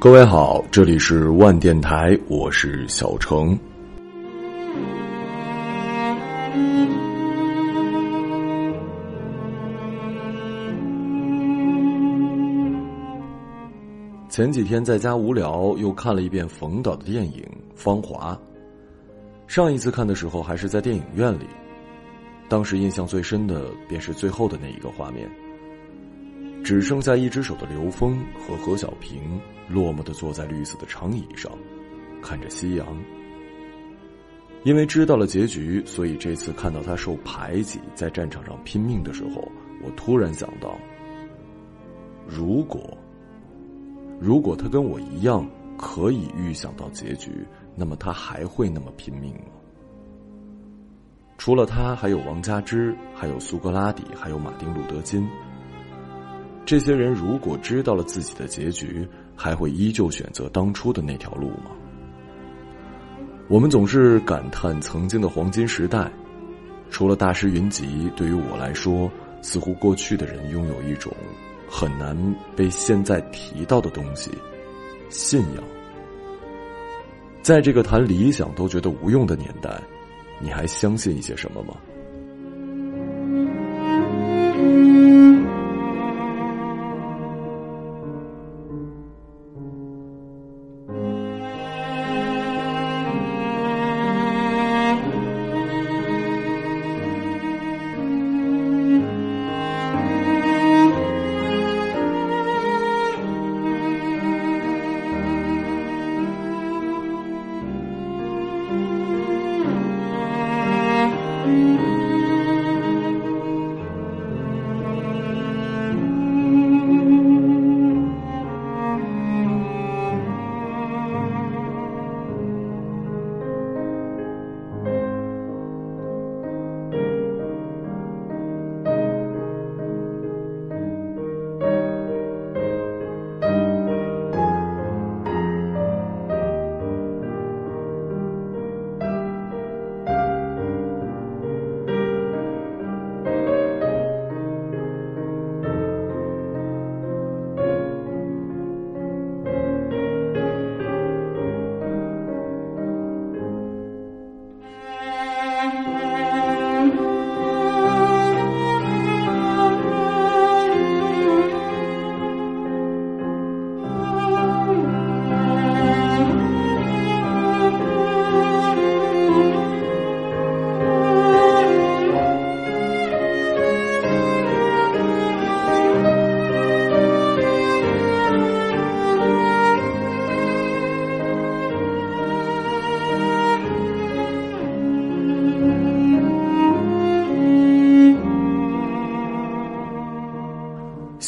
各位好，这里是万电台，我是小程。前几天在家无聊，又看了一遍冯导的电影《芳华》。上一次看的时候还是在电影院里，当时印象最深的便是最后的那一个画面。只剩下一只手的刘峰和何小平，落寞的坐在绿色的长椅上，看着夕阳。因为知道了结局，所以这次看到他受排挤，在战场上拼命的时候，我突然想到：如果，如果他跟我一样可以预想到结局，那么他还会那么拼命吗？除了他，还有王佳芝，还有苏格拉底，还有马丁·路德·金。这些人如果知道了自己的结局，还会依旧选择当初的那条路吗？我们总是感叹曾经的黄金时代，除了大师云集，对于我来说，似乎过去的人拥有一种很难被现在提到的东西——信仰。在这个谈理想都觉得无用的年代，你还相信一些什么吗？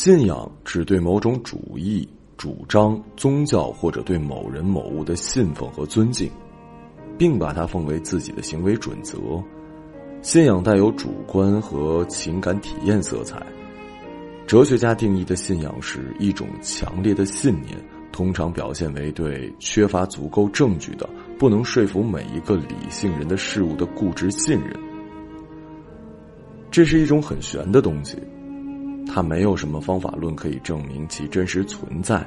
信仰指对某种主义、主张、宗教或者对某人某物的信奉和尊敬，并把它奉为自己的行为准则。信仰带有主观和情感体验色彩。哲学家定义的信仰是一种强烈的信念，通常表现为对缺乏足够证据的、不能说服每一个理性人的事物的固执信任。这是一种很玄的东西。他没有什么方法论可以证明其真实存在，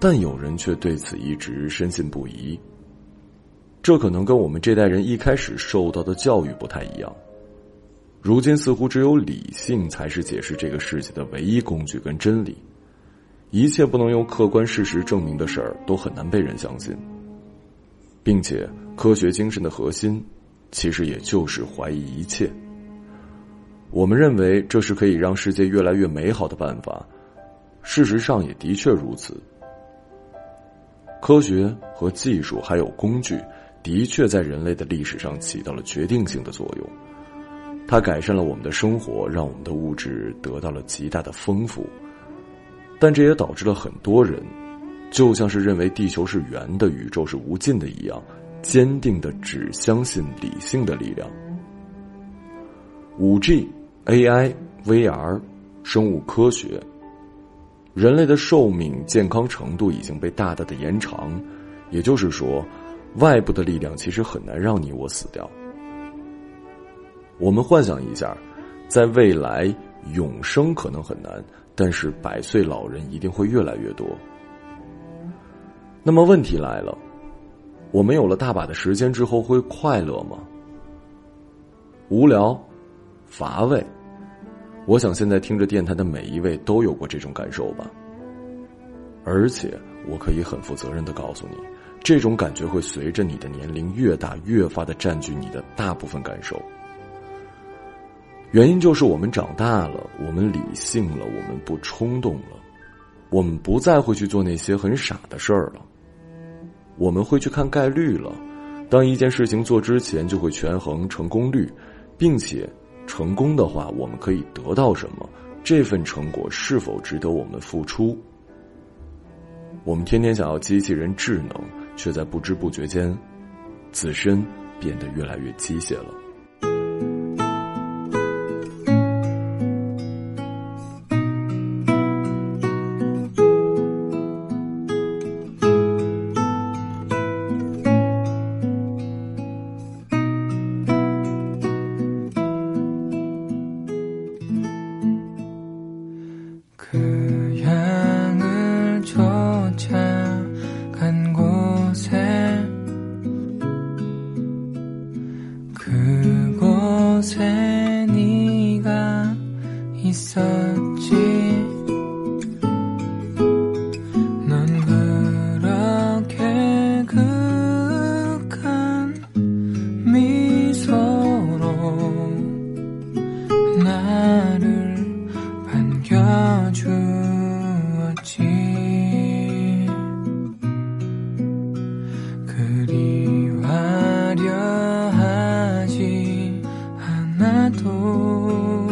但有人却对此一直深信不疑。这可能跟我们这代人一开始受到的教育不太一样。如今似乎只有理性才是解释这个世界的唯一工具跟真理，一切不能用客观事实证明的事儿都很难被人相信，并且科学精神的核心，其实也就是怀疑一切。我们认为这是可以让世界越来越美好的办法，事实上也的确如此。科学和技术还有工具，的确在人类的历史上起到了决定性的作用。它改善了我们的生活，让我们的物质得到了极大的丰富。但这也导致了很多人，就像是认为地球是圆的、宇宙是无尽的一样，坚定的只相信理性的力量。五 G。AI、VR、生物科学，人类的寿命、健康程度已经被大大的延长，也就是说，外部的力量其实很难让你我死掉。我们幻想一下，在未来永生可能很难，但是百岁老人一定会越来越多。那么问题来了，我们有了大把的时间之后会快乐吗？无聊、乏味，我想现在听着电台的每一位都有过这种感受吧。而且，我可以很负责任的告诉你，这种感觉会随着你的年龄越大，越发的占据你的大部分感受。原因就是我们长大了，我们理性了，我们不冲动了，我们不再会去做那些很傻的事儿了。我们会去看概率了，当一件事情做之前就会权衡成功率，并且成功的话，我们可以得到什么？这份成果是否值得我们付出？我们天天想要机器人智能，却在不知不觉间，自身变得越来越机械了。 나도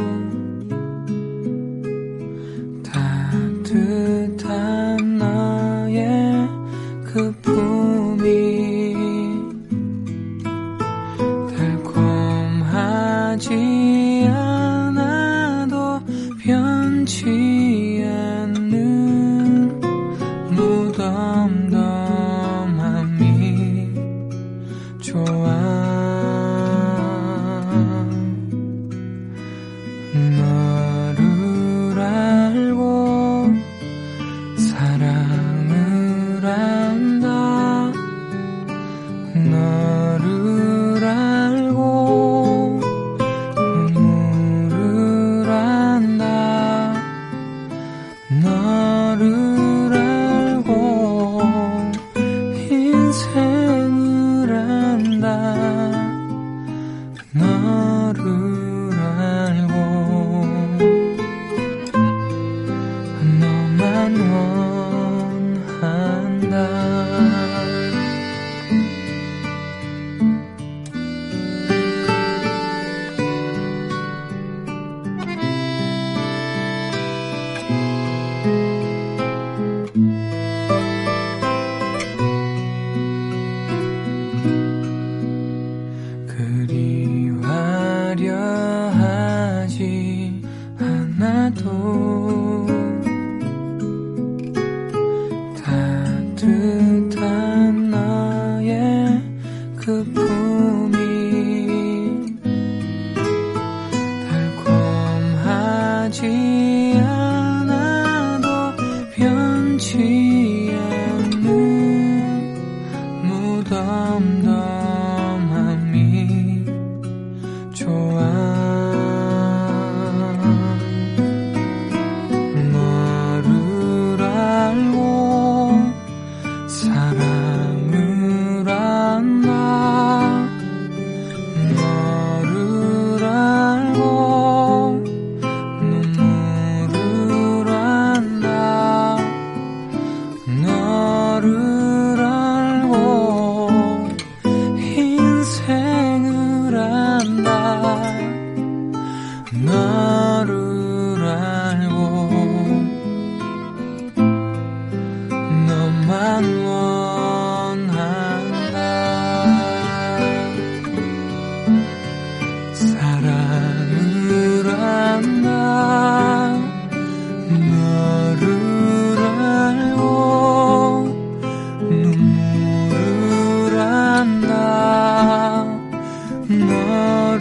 那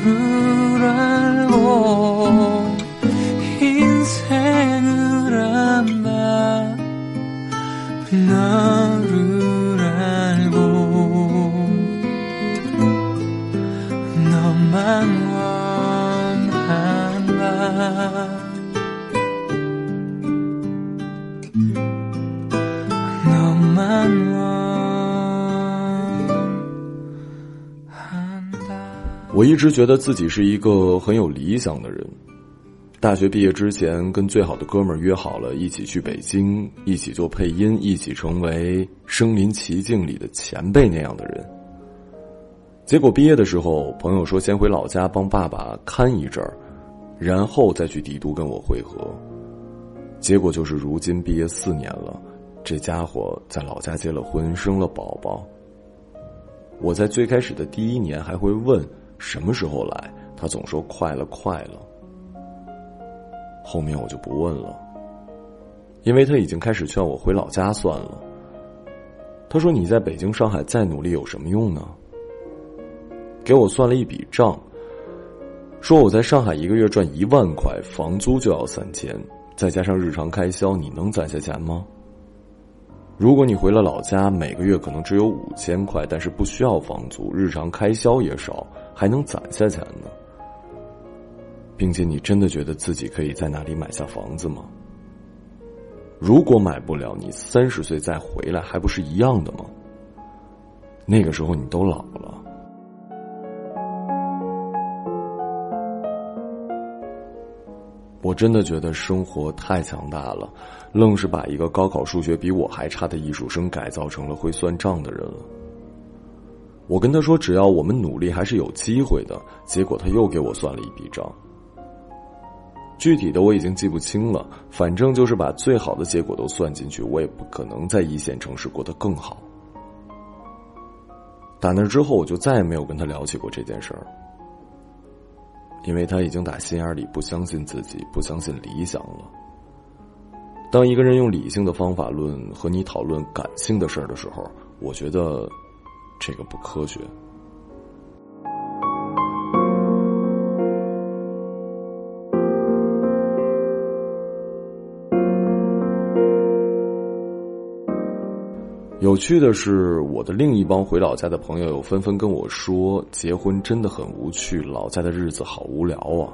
줄 알고 我一直觉得自己是一个很有理想的人。大学毕业之前，跟最好的哥们儿约好了一起去北京，一起做配音，一起成为《身临其境》里的前辈那样的人。结果毕业的时候，朋友说先回老家帮爸爸看一阵儿，然后再去帝都跟我会合。结果就是如今毕业四年了，这家伙在老家结了婚，生了宝宝。我在最开始的第一年还会问。什么时候来？他总说快了，快了。后面我就不问了，因为他已经开始劝我回老家算了。他说：“你在北京、上海再努力有什么用呢？”给我算了一笔账，说我在上海一个月赚一万块，房租就要三千，再加上日常开销，你能攒下钱吗？如果你回了老家，每个月可能只有五千块，但是不需要房租，日常开销也少，还能攒下钱呢。并且你真的觉得自己可以在那里买下房子吗？如果买不了，你三十岁再回来，还不是一样的吗？那个时候你都老了。我真的觉得生活太强大了，愣是把一个高考数学比我还差的艺术生改造成了会算账的人了。我跟他说，只要我们努力，还是有机会的。结果他又给我算了一笔账，具体的我已经记不清了，反正就是把最好的结果都算进去，我也不可能在一线城市过得更好。打那之后，我就再也没有跟他聊起过这件事儿。因为他已经打心眼里不相信自己，不相信理想了。当一个人用理性的方法论和你讨论感性的事儿的时候，我觉得这个不科学。有趣的是，我的另一帮回老家的朋友又纷纷跟我说，结婚真的很无趣，老家的日子好无聊啊。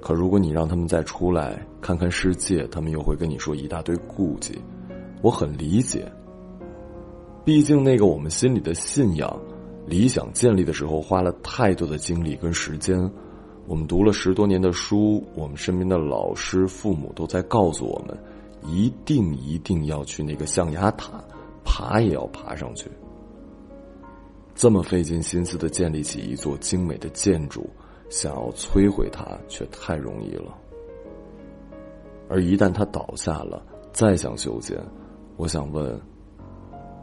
可如果你让他们再出来看看世界，他们又会跟你说一大堆顾忌。我很理解，毕竟那个我们心里的信仰、理想建立的时候，花了太多的精力跟时间。我们读了十多年的书，我们身边的老师、父母都在告诉我们。一定一定要去那个象牙塔，爬也要爬上去。这么费尽心思的建立起一座精美的建筑，想要摧毁它却太容易了。而一旦它倒下了，再想修建，我想问，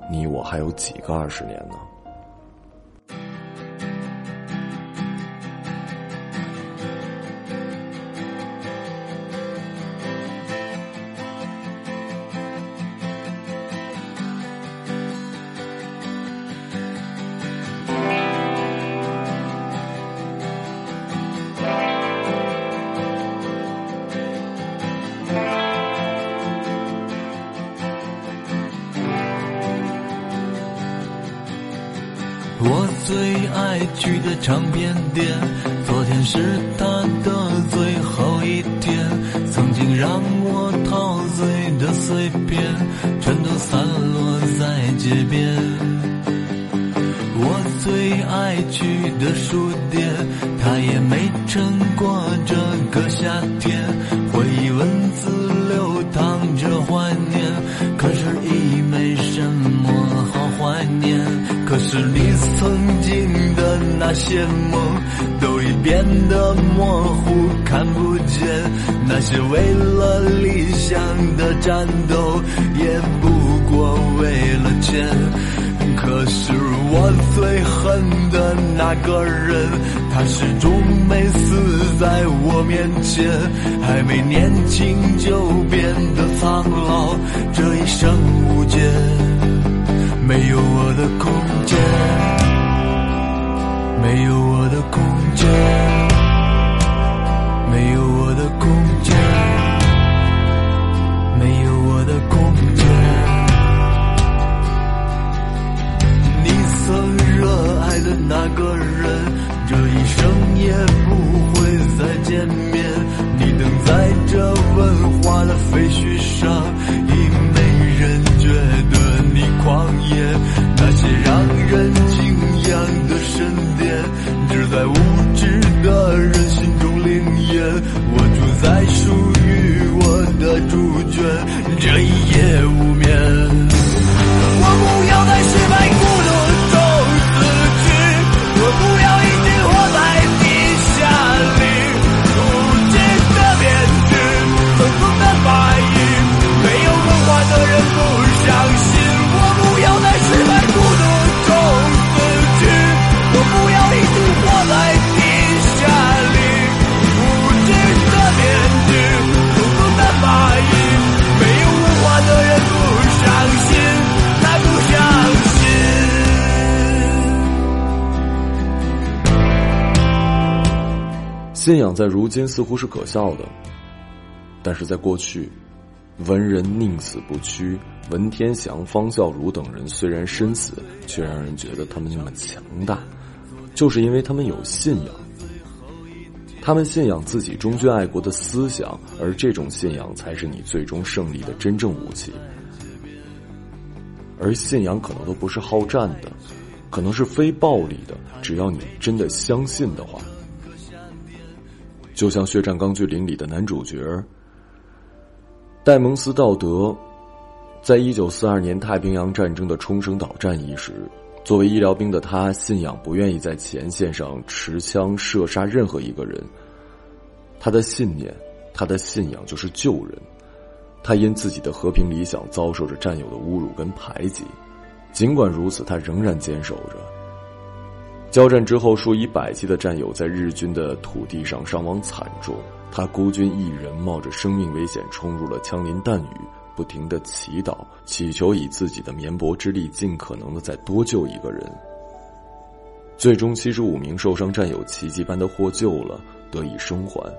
你我还有几个二十年呢？的最后一天。曾经让我陶醉的碎片，全都散落在街边。我最爱去的书店，它也没撑过这个夏天。回忆文字流淌着怀念，可是已没什么好怀念。可是你曾经的那些梦，都变得模糊，看不见。那些为了理想的战斗，也不过为了钱。可是我最恨的那个人，他始终没死在我面前。还没年轻就变得苍老，这一生无解。没有我的空间，没有我的空间，信仰在如今似乎是可笑的，但是在过去，文人宁死不屈，文天祥、方孝孺等人虽然身死，却让人觉得他们那么强大，就是因为他们有信仰。他们信仰自己忠君爱国的思想，而这种信仰才是你最终胜利的真正武器。而信仰可能都不是好战的，可能是非暴力的，只要你真的相信的话。就像《血战钢锯岭》里的男主角戴蒙斯·道德，在一九四二年太平洋战争的冲绳岛战役时，作为医疗兵的他，信仰不愿意在前线上持枪射杀任何一个人。他的信念，他的信仰就是救人。他因自己的和平理想遭受着战友的侮辱跟排挤，尽管如此，他仍然坚守着。交战之后，数以百计的战友在日军的土地上伤亡惨重，他孤军一人，冒着生命危险冲入了枪林弹雨，不停的祈祷，祈求以自己的绵薄之力，尽可能的再多救一个人。最终，七十五名受伤战友奇迹般的获救了，得以生还，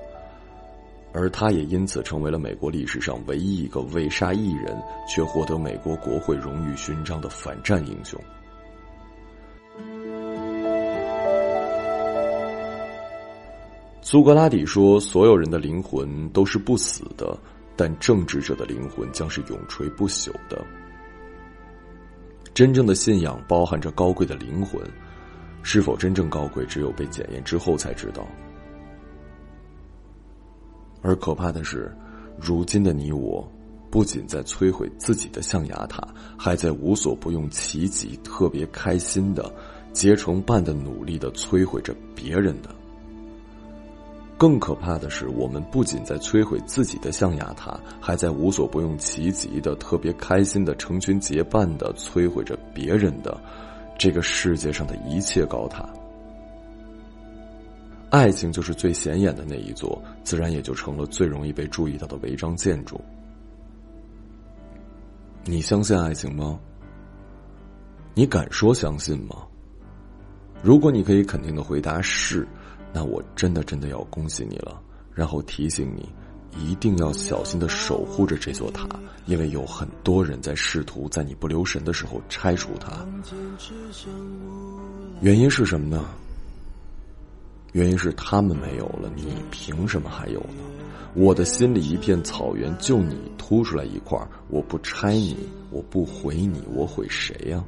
而他也因此成为了美国历史上唯一一个未杀一人却获得美国国会荣誉勋章的反战英雄。苏格拉底说：“所有人的灵魂都是不死的，但政治者的灵魂将是永垂不朽的。真正的信仰包含着高贵的灵魂，是否真正高贵，只有被检验之后才知道。而可怕的是，如今的你我，不仅在摧毁自己的象牙塔，还在无所不用其极、特别开心的、结成伴的努力的摧毁着别人的。”更可怕的是，我们不仅在摧毁自己的象牙塔，还在无所不用其极的、特别开心的、成群结伴的摧毁着别人的这个世界上的一切高塔。爱情就是最显眼的那一座，自然也就成了最容易被注意到的违章建筑。你相信爱情吗？你敢说相信吗？如果你可以肯定的回答是。那我真的真的要恭喜你了，然后提醒你，一定要小心的守护着这座塔，因为有很多人在试图在你不留神的时候拆除它。原因是什么呢？原因是他们没有了，你凭什么还有呢？我的心里一片草原，就你凸出来一块我不拆你，我不毁你，我毁谁呀？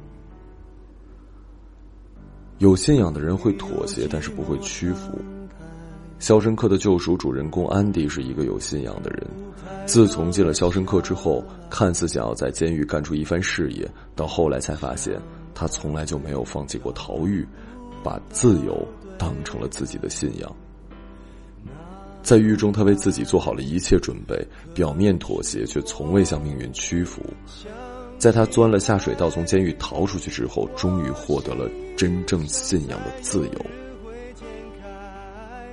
有信仰的人会妥协，但是不会屈服。《肖申克的救赎》主人公安迪是一个有信仰的人。自从进了肖申克之后，看似想要在监狱干出一番事业，到后来才发现，他从来就没有放弃过逃狱，把自由当成了自己的信仰。在狱中，他为自己做好了一切准备，表面妥协，却从未向命运屈服。在他钻了下水道，从监狱逃出去之后，终于获得了真正信仰的自由。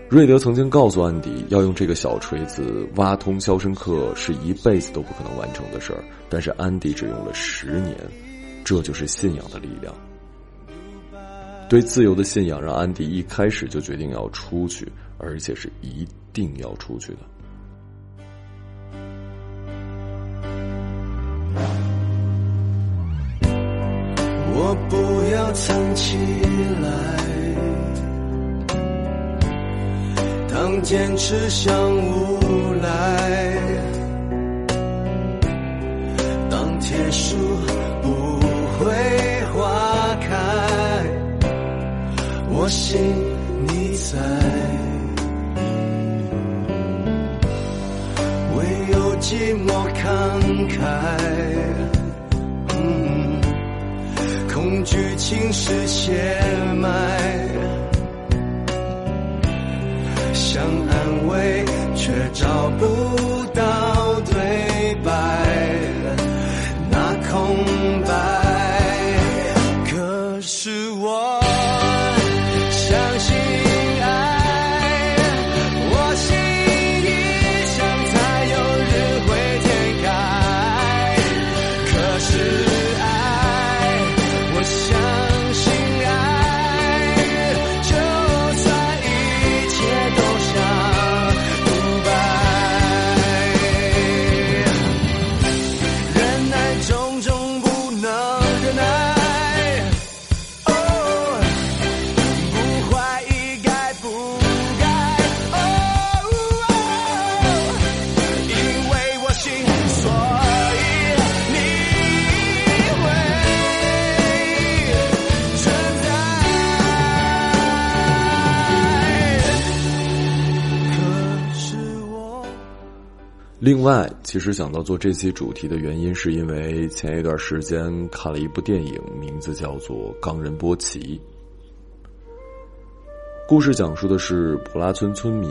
瑞德曾经告诉安迪，要用这个小锤子挖通肖申克是一辈子都不可能完成的事儿，但是安迪只用了十年，这就是信仰的力量。对自由的信仰让安迪一开始就决定要出去，而且是一定要出去的。不要藏起来，当坚持像无赖，当铁树不会花开，我心你在，唯有寂寞慷慨，恐惧侵蚀血脉，想安慰却找不到另外，其实想到做这期主题的原因，是因为前一段时间看了一部电影，名字叫做《冈仁波齐》。故事讲述的是普拉村村民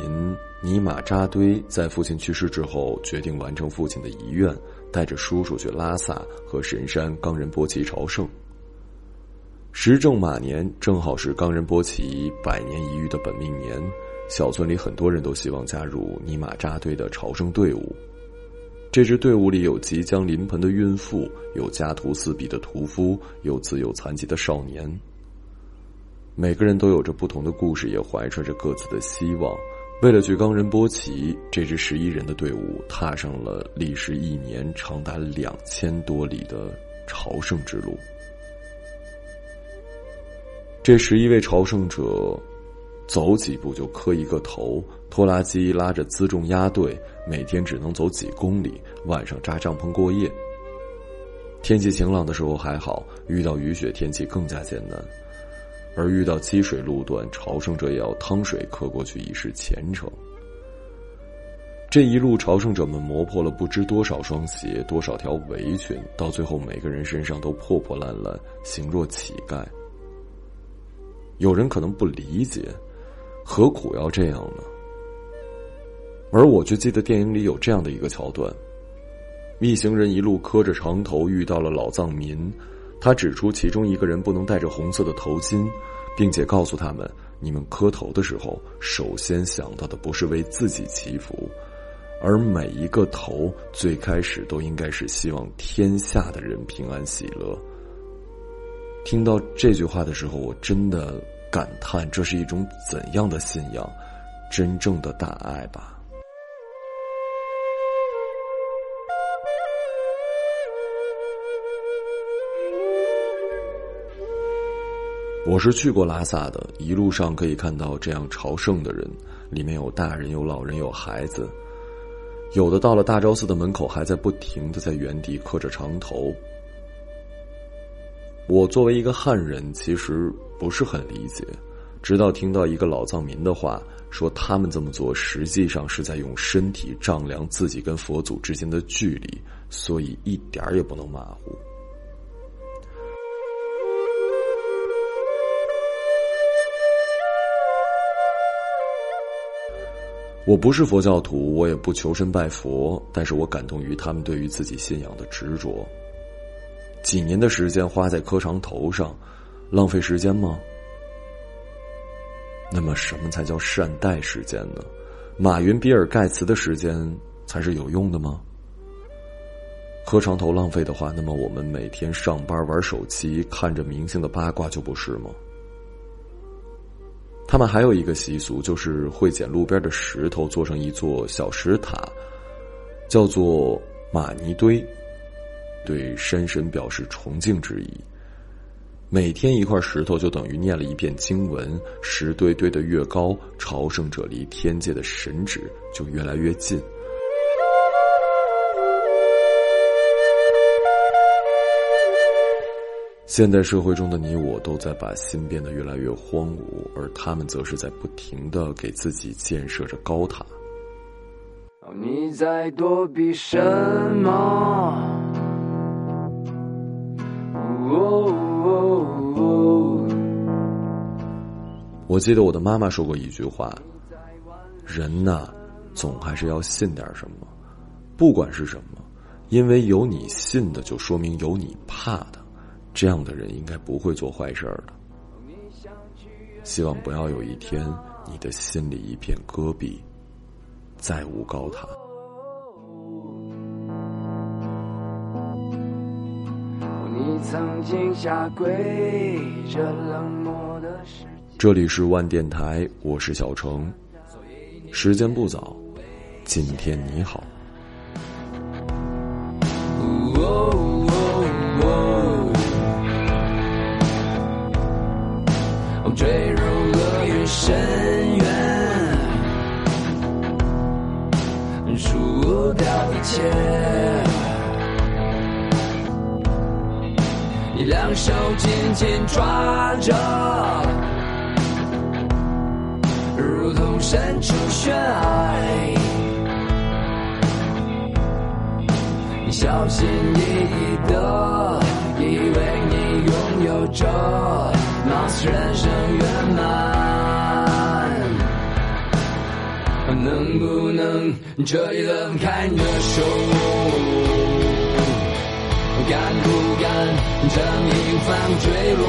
尼玛扎堆在父亲去世之后，决定完成父亲的遗愿，带着叔叔去拉萨和神山冈仁波齐朝圣。时正马年，正好是冈仁波齐百年一遇的本命年。小村里很多人都希望加入尼玛扎堆的朝圣队伍。这支队伍里有即将临盆的孕妇，有家徒四壁的屠夫，有自幼残疾的少年。每个人都有着不同的故事，也怀揣着各自的希望。为了去冈仁波齐，这支十一人的队伍踏上了历时一年、长达两千多里的朝圣之路。这十一位朝圣者。走几步就磕一个头，拖拉机拉着辎重压队，每天只能走几公里，晚上扎帐篷过夜。天气晴朗的时候还好，遇到雨雪天气更加艰难，而遇到积水路段，朝圣者也要趟水磕过去以示虔诚。这一路，朝圣者们磨破了不知多少双鞋，多少条围裙，到最后每个人身上都破破烂烂，形若乞丐。有人可能不理解。何苦要这样呢？而我却记得电影里有这样的一个桥段：一行人一路磕着长头，遇到了老藏民，他指出其中一个人不能戴着红色的头巾，并且告诉他们：你们磕头的时候，首先想到的不是为自己祈福，而每一个头最开始都应该是希望天下的人平安喜乐。听到这句话的时候，我真的。感叹这是一种怎样的信仰，真正的大爱吧。我是去过拉萨的，一路上可以看到这样朝圣的人，里面有大人，有老人，有孩子，有的到了大昭寺的门口，还在不停的在原地磕着长头。我作为一个汉人，其实不是很理解，直到听到一个老藏民的话，说他们这么做实际上是在用身体丈量自己跟佛祖之间的距离，所以一点儿也不能马虎。我不是佛教徒，我也不求神拜佛，但是我感动于他们对于自己信仰的执着。几年的时间花在磕长头上，浪费时间吗？那么什么才叫善待时间呢？马云、比尔盖茨的时间才是有用的吗？磕长头浪费的话，那么我们每天上班玩手机，看着明星的八卦就不是吗？他们还有一个习俗，就是会捡路边的石头做成一座小石塔，叫做玛尼堆。对山神表示崇敬之意。每天一块石头就等于念了一遍经文，石堆堆的越高，朝圣者离天界的神旨就越来越近。现代社会中的你我，都在把心变得越来越荒芜，而他们则是在不停的给自己建设着高塔。你在躲避什么？我记得我的妈妈说过一句话：“人呐，总还是要信点什么，不管是什么，因为有你信的，就说明有你怕的。这样的人应该不会做坏事儿的。希望不要有一天，你的心里一片戈壁，再无高塔。”你曾经下跪这冷漠的世这里是万电台，我是小程。时间不早，今天你好。坠入厄运深渊，输掉一切。你两手紧紧抓着。如同身处悬崖，小心翼翼的以为你拥有着貌似人生圆满，能不能这一轮开你的手？敢不敢这一方坠落？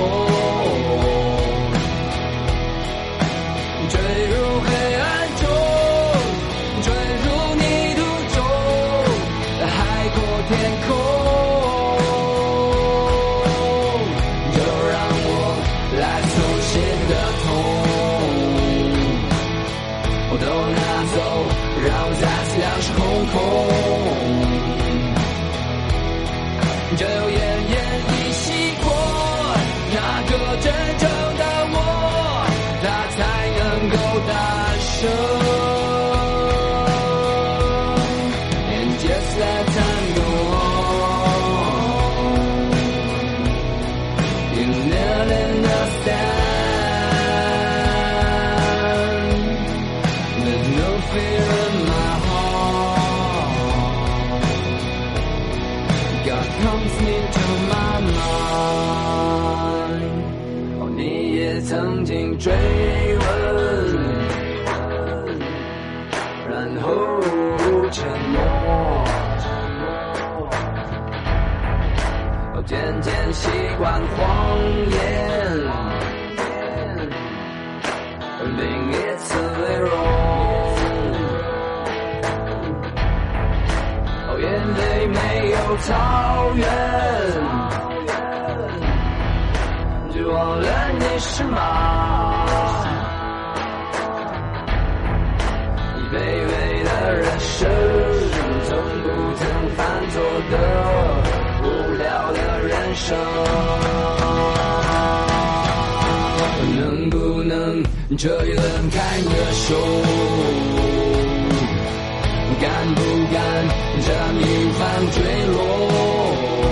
你也曾经追问，然后沉默，渐渐习惯谎言，草原。忘了你是马，卑微的人生，从不曾犯错的无聊的人生，能不能这一轮开你的手？敢不敢这一方坠落？